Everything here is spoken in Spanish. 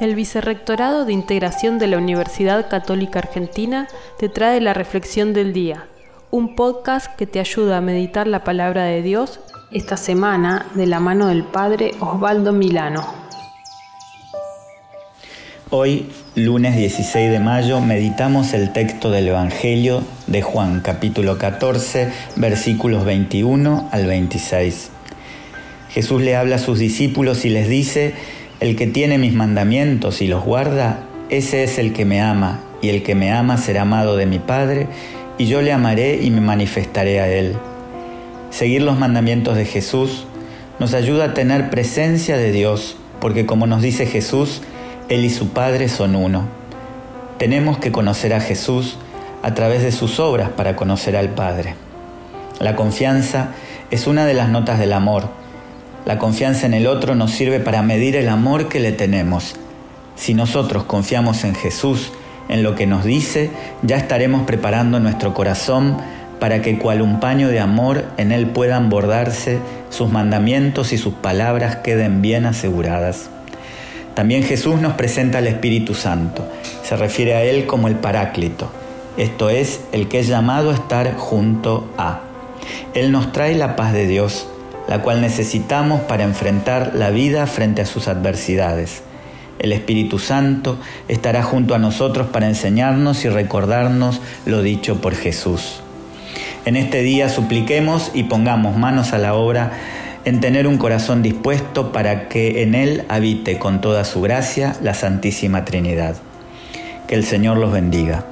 El Vicerrectorado de Integración de la Universidad Católica Argentina te trae la Reflexión del Día, un podcast que te ayuda a meditar la palabra de Dios esta semana de la mano del Padre Osvaldo Milano. Hoy, lunes 16 de mayo, meditamos el texto del Evangelio de Juan, capítulo 14, versículos 21 al 26. Jesús le habla a sus discípulos y les dice, el que tiene mis mandamientos y los guarda, ese es el que me ama, y el que me ama será amado de mi Padre, y yo le amaré y me manifestaré a él. Seguir los mandamientos de Jesús nos ayuda a tener presencia de Dios, porque como nos dice Jesús, Él y su Padre son uno. Tenemos que conocer a Jesús a través de sus obras para conocer al Padre. La confianza es una de las notas del amor la confianza en el otro nos sirve para medir el amor que le tenemos. Si nosotros confiamos en Jesús, en lo que nos dice, ya estaremos preparando nuestro corazón para que cual un paño de amor en él puedan bordarse sus mandamientos y sus palabras queden bien aseguradas. También Jesús nos presenta al Espíritu Santo. Se refiere a él como el Paráclito, esto es, el que es llamado a estar junto a. Él nos trae la paz de Dios, la cual necesitamos para enfrentar la vida frente a sus adversidades. El Espíritu Santo estará junto a nosotros para enseñarnos y recordarnos lo dicho por Jesús. En este día supliquemos y pongamos manos a la obra en tener un corazón dispuesto para que en él habite con toda su gracia la Santísima Trinidad. Que el Señor los bendiga.